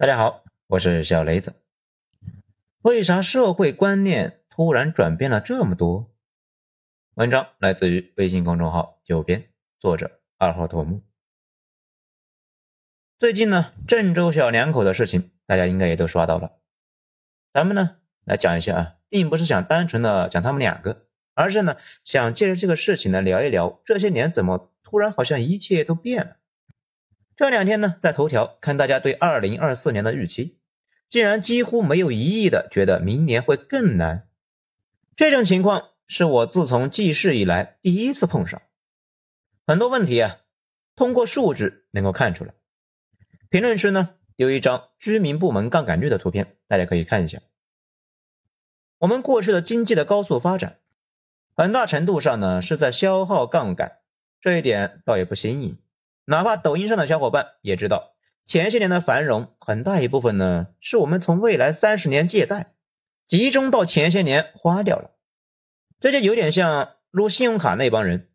大家好，我是小雷子。为啥社会观念突然转变了这么多？文章来自于微信公众号“九编”，作者二号头目。最近呢，郑州小两口的事情，大家应该也都刷到了。咱们呢来讲一下啊，并不是想单纯的讲他们两个，而是呢想借着这个事情呢聊一聊，这些年怎么突然好像一切都变了。这两天呢，在头条看大家对二零二四年的预期，竟然几乎没有一亿的觉得明年会更难。这种情况是我自从记事以来第一次碰上。很多问题啊，通过数据能够看出来。评论区呢有一张居民部门杠杆率的图片，大家可以看一下。我们过去的经济的高速发展，很大程度上呢是在消耗杠杆，这一点倒也不新颖。哪怕抖音上的小伙伴也知道，前些年的繁荣很大一部分呢，是我们从未来三十年借贷，集中到前些年花掉了。这就有点像撸信用卡那帮人，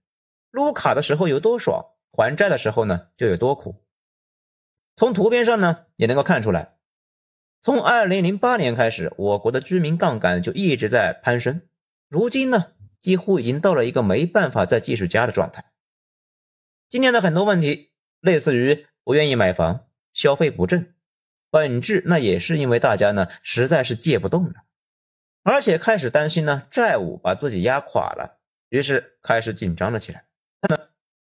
撸卡的时候有多爽，还债的时候呢就有多苦。从图片上呢也能够看出来，从二零零八年开始，我国的居民杠杆就一直在攀升，如今呢几乎已经到了一个没办法再继续加的状态。今年的很多问题，类似于不愿意买房、消费不振，本质那也是因为大家呢实在是借不动了，而且开始担心呢债务把自己压垮了，于是开始紧张了起来。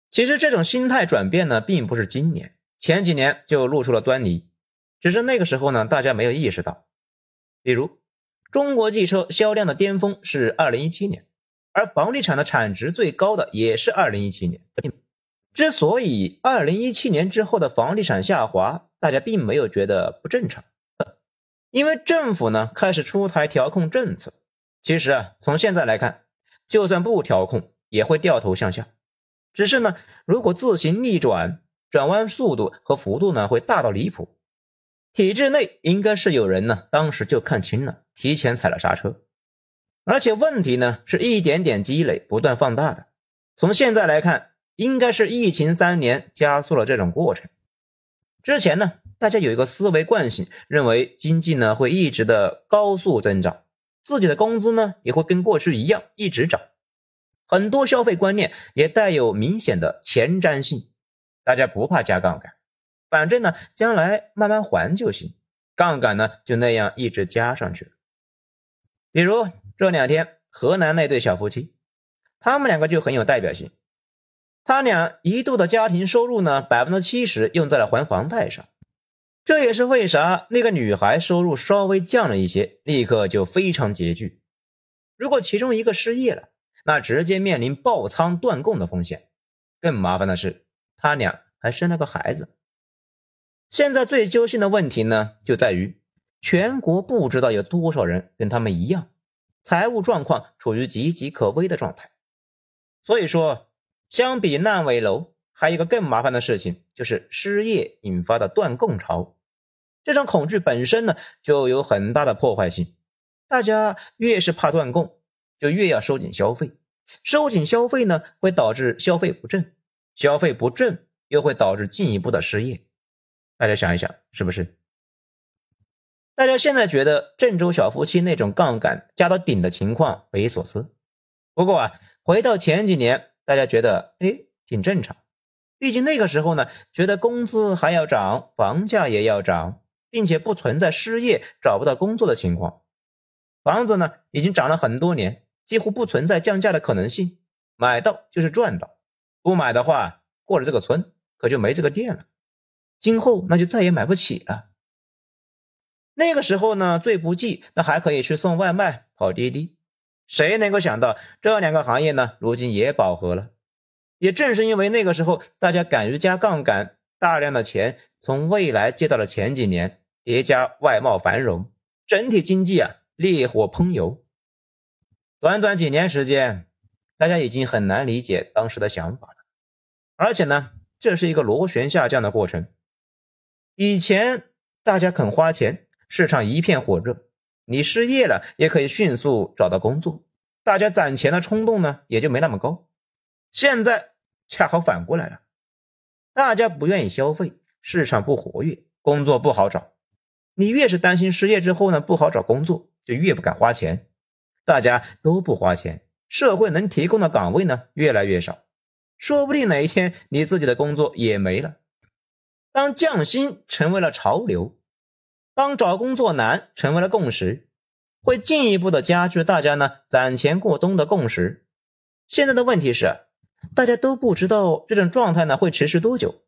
其实这种心态转变呢，并不是今年，前几年就露出了端倪，只是那个时候呢大家没有意识到。比如，中国汽车销量的巅峰是二零一七年，而房地产的产值最高的也是二零一七年。之所以二零一七年之后的房地产下滑，大家并没有觉得不正常，因为政府呢开始出台调控政策。其实啊，从现在来看，就算不调控，也会掉头向下。只是呢，如果自行逆转，转弯速度和幅度呢会大到离谱。体制内应该是有人呢，当时就看清了，提前踩了刹车。而且问题呢是一点点积累，不断放大的。从现在来看。应该是疫情三年加速了这种过程。之前呢，大家有一个思维惯性，认为经济呢会一直的高速增长，自己的工资呢也会跟过去一样一直涨。很多消费观念也带有明显的前瞻性，大家不怕加杠杆，反正呢将来慢慢还就行，杠杆呢就那样一直加上去。比如这两天河南那对小夫妻，他们两个就很有代表性。他俩一度的家庭收入呢，百分之七十用在了还房贷上，这也是为啥那个女孩收入稍微降了一些，立刻就非常拮据。如果其中一个失业了，那直接面临爆仓断供的风险。更麻烦的是，他俩还生了个孩子。现在最揪心的问题呢，就在于全国不知道有多少人跟他们一样，财务状况处于岌岌可危的状态。所以说。相比烂尾楼，还有一个更麻烦的事情，就是失业引发的断供潮。这种恐惧本身呢，就有很大的破坏性。大家越是怕断供，就越要收紧消费。收紧消费呢，会导致消费不振，消费不振又会导致进一步的失业。大家想一想，是不是？大家现在觉得郑州小夫妻那种杠杆加到顶的情况匪夷所思。不过啊，回到前几年。大家觉得哎挺正常，毕竟那个时候呢，觉得工资还要涨，房价也要涨，并且不存在失业找不到工作的情况。房子呢已经涨了很多年，几乎不存在降价的可能性，买到就是赚到，不买的话过了这个村可就没这个店了，今后那就再也买不起了。那个时候呢，最不济那还可以去送外卖、跑滴滴。谁能够想到这两个行业呢？如今也饱和了。也正是因为那个时候大家敢于加杠杆，大量的钱从未来借到了前几年，叠加外贸繁荣，整体经济啊烈火烹油。短短几年时间，大家已经很难理解当时的想法了。而且呢，这是一个螺旋下降的过程。以前大家肯花钱，市场一片火热。你失业了也可以迅速找到工作，大家攒钱的冲动呢也就没那么高。现在恰好反过来了，大家不愿意消费，市场不活跃，工作不好找，你越是担心失业之后呢不好找工作，就越不敢花钱。大家都不花钱，社会能提供的岗位呢越来越少，说不定哪一天你自己的工作也没了。当降薪成为了潮流，当找工作难成为了共识，会进一步的加剧大家呢攒钱过冬的共识。现在的问题是，大家都不知道这种状态呢会持续多久。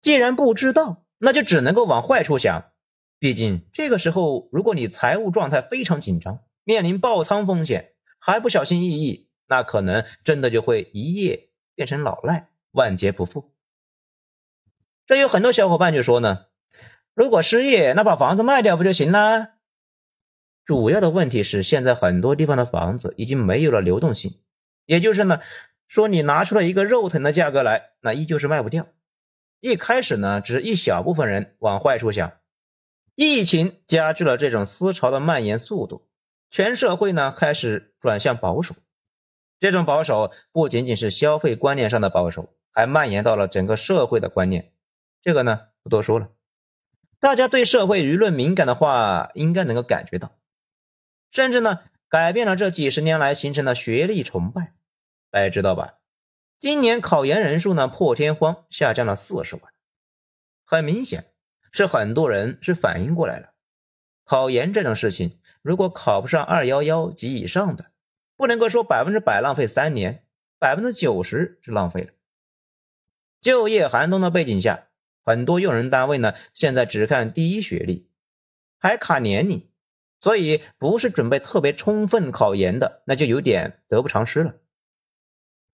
既然不知道，那就只能够往坏处想。毕竟这个时候，如果你财务状态非常紧张，面临爆仓风险，还不小心翼翼，那可能真的就会一夜变成老赖，万劫不复。这有很多小伙伴就说呢，如果失业，那把房子卖掉不就行了？主要的问题是，现在很多地方的房子已经没有了流动性，也就是呢，说你拿出了一个肉疼的价格来，那依旧是卖不掉。一开始呢，只是一小部分人往坏处想，疫情加剧了这种思潮的蔓延速度，全社会呢开始转向保守。这种保守不仅仅是消费观念上的保守，还蔓延到了整个社会的观念。这个呢不多说了，大家对社会舆论敏感的话，应该能够感觉到，甚至呢改变了这几十年来形成的学历崇拜。大家知道吧？今年考研人数呢破天荒下降了四十万，很明显是很多人是反应过来了。考研这种事情，如果考不上二幺幺及以上的，不能够说百分之百浪费三年，百分之九十是浪费了。就业寒冬的背景下，很多用人单位呢现在只看第一学历，还卡年龄，所以不是准备特别充分考研的，那就有点得不偿失了。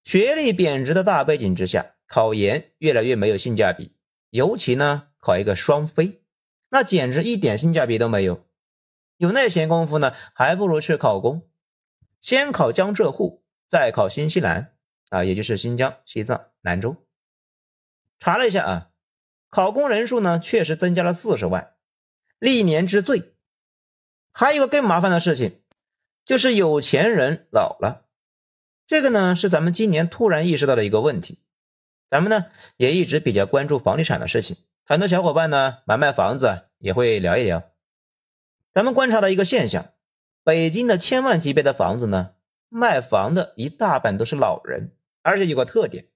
学历贬值的大背景之下，考研越来越没有性价比，尤其呢考一个双非，那简直一点性价比都没有。有那闲工夫呢，还不如去考公，先考江浙沪，再考新西兰啊，也就是新疆、西藏、兰州。查了一下啊，考公人数呢确实增加了四十万，历年之最。还有个更麻烦的事情，就是有钱人老了。这个呢是咱们今年突然意识到的一个问题，咱们呢也一直比较关注房地产的事情，很多小伙伴呢买卖房子也会聊一聊。咱们观察到一个现象，北京的千万级别的房子呢，卖房的一大半都是老人，而且有个特点，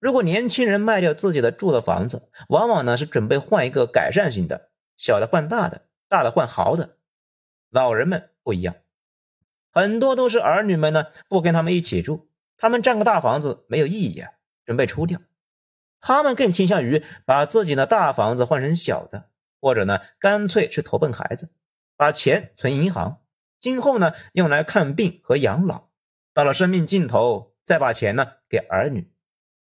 如果年轻人卖掉自己的住的房子，往往呢是准备换一个改善型的，小的换大的，大的换豪的，老人们不一样。很多都是儿女们呢，不跟他们一起住，他们占个大房子没有意义啊，准备出掉。他们更倾向于把自己的大房子换成小的，或者呢，干脆去投奔孩子，把钱存银行，今后呢用来看病和养老，到了生命尽头再把钱呢给儿女。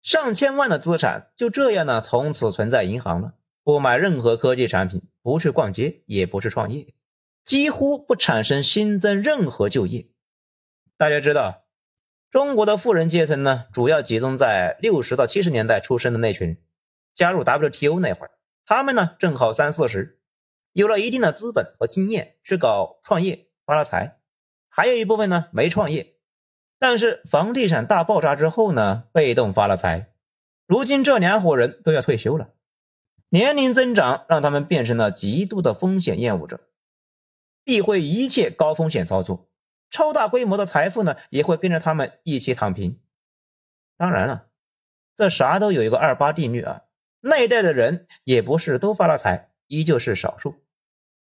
上千万的资产就这样呢，从此存在银行了，不买任何科技产品，不去逛街，也不去创业。几乎不产生新增任何就业。大家知道，中国的富人阶层呢，主要集中在六十到七十年代出生的那群。加入 WTO 那会儿，他们呢正好三四十，有了一定的资本和经验去搞创业发了财。还有一部分呢没创业，但是房地产大爆炸之后呢，被动发了财。如今这两伙人都要退休了，年龄增长让他们变成了极度的风险厌恶者。避讳一切高风险操作，超大规模的财富呢也会跟着他们一起躺平。当然了，这啥都有一个二八定律啊，那一代的人也不是都发了财，依旧是少数。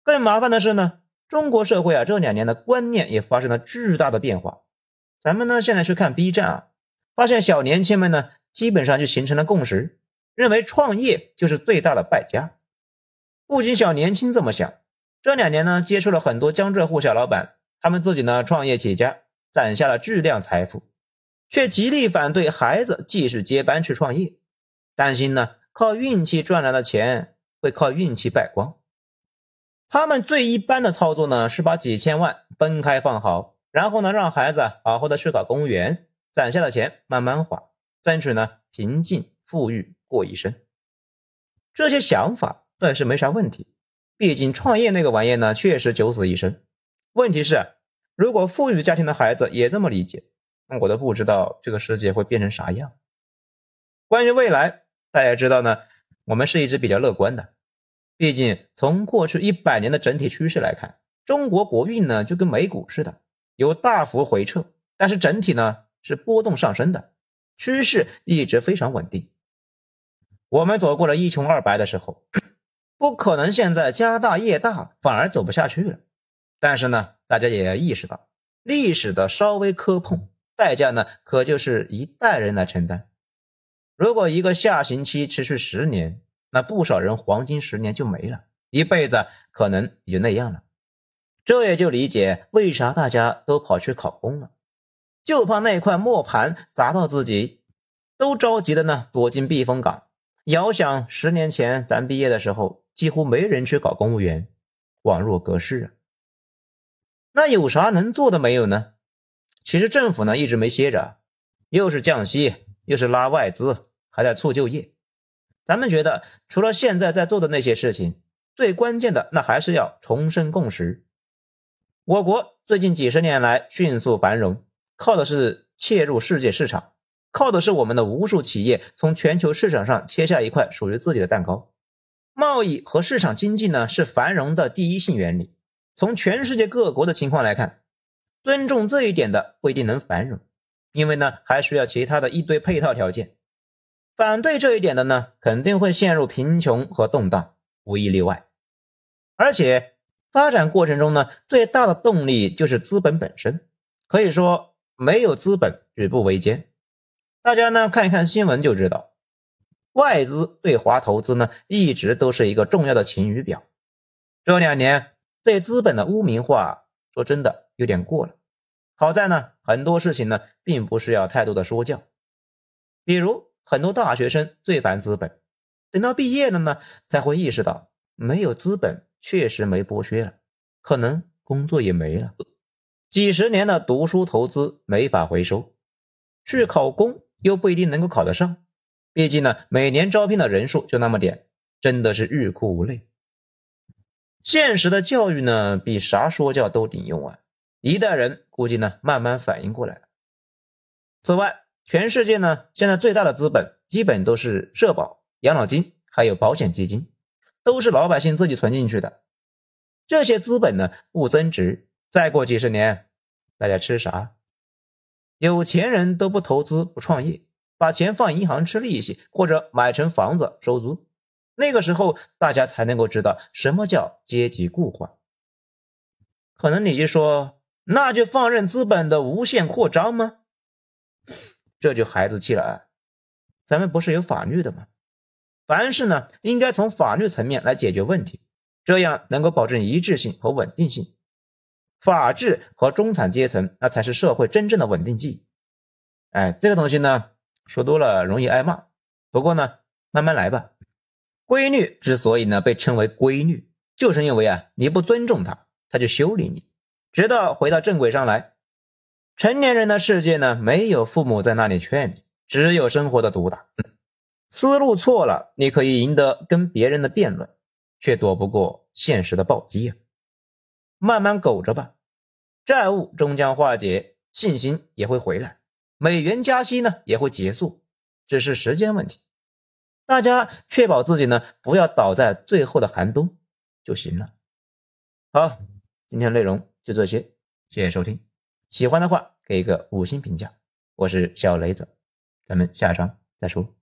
更麻烦的是呢，中国社会啊这两年的观念也发生了巨大的变化。咱们呢现在去看 B 站啊，发现小年轻们呢基本上就形成了共识，认为创业就是最大的败家。不仅小年轻这么想。这两年呢，接触了很多江浙沪小老板，他们自己呢创业起家，攒下了巨量财富，却极力反对孩子继续接班去创业，担心呢靠运气赚来的钱会靠运气败光。他们最一般的操作呢，是把几千万分开放好，然后呢让孩子好好的去考公务员，攒下的钱慢慢花，争取呢平静富裕过一生。这些想法倒是没啥问题。毕竟创业那个玩意呢，确实九死一生。问题是，如果富裕家庭的孩子也这么理解，那我都不知道这个世界会变成啥样。关于未来，大家知道呢，我们是一直比较乐观的。毕竟从过去一百年的整体趋势来看，中国国运呢就跟美股似的，有大幅回撤，但是整体呢是波动上升的，趋势一直非常稳定。我们走过了一穷二白的时候，不可能现在家大业大反而走不下去了。但是呢，大家也要意识到，历史的稍微磕碰，代价呢可就是一代人来承担。如果一个下行期持续十年，那不少人黄金十年就没了，一辈子可能也就那样了。这也就理解为啥大家都跑去考公了，就怕那块磨盘砸到自己，都着急的呢躲进避风港。遥想十年前咱毕业的时候，几乎没人去搞公务员，恍若隔世啊。那有啥能做的没有呢？其实政府呢一直没歇着，又是降息，又是拉外资，还在促就业。咱们觉得，除了现在在做的那些事情，最关键的那还是要重申共识。我国最近几十年来迅速繁荣，靠的是切入世界市场，靠的是我们的无数企业从全球市场上切下一块属于自己的蛋糕。贸易和市场经济呢是繁荣的第一性原理。从全世界各国的情况来看，尊重这一点的不一定能繁荣，因为呢还需要其他的一堆配套条件。反对这一点的呢，肯定会陷入贫穷和动荡，无一例外。而且发展过程中呢，最大的动力就是资本本身，可以说没有资本举步维艰。大家呢看一看新闻就知道，外资对华投资呢一直都是一个重要的晴雨表。这两年对资本的污名化，说真的有点过了。好在呢，很多事情呢并不需要太多的说教，比如。很多大学生最烦资本，等到毕业了呢，才会意识到没有资本确实没剥削了，可能工作也没了。几十年的读书投资没法回收，去考公又不一定能够考得上，毕竟呢，每年招聘的人数就那么点，真的是欲哭无泪。现实的教育呢，比啥说教都顶用啊！一代人估计呢，慢慢反应过来了。此外，全世界呢，现在最大的资本基本都是社保、养老金，还有保险基金，都是老百姓自己存进去的。这些资本呢不增值，再过几十年，大家吃啥？有钱人都不投资不创业，把钱放银行吃利息，或者买成房子收租。那个时候，大家才能够知道什么叫阶级固化。可能你就说，那就放任资本的无限扩张吗？这就孩子气了啊！咱们不是有法律的吗？凡事呢，应该从法律层面来解决问题，这样能够保证一致性和稳定性。法治和中产阶层，那才是社会真正的稳定剂。哎，这个东西呢，说多了容易挨骂。不过呢，慢慢来吧。规律之所以呢被称为规律，就是因为啊，你不尊重它，它就修理你，直到回到正轨上来。成年人的世界呢，没有父母在那里劝你，只有生活的毒打。思路错了，你可以赢得跟别人的辩论，却躲不过现实的暴击啊！慢慢苟着吧，债务终将化解，信心也会回来，美元加息呢也会结束，只是时间问题。大家确保自己呢不要倒在最后的寒冬就行了。好，今天内容就这些，谢谢收听。喜欢的话，给一个五星评价。我是小雷子，咱们下章再说。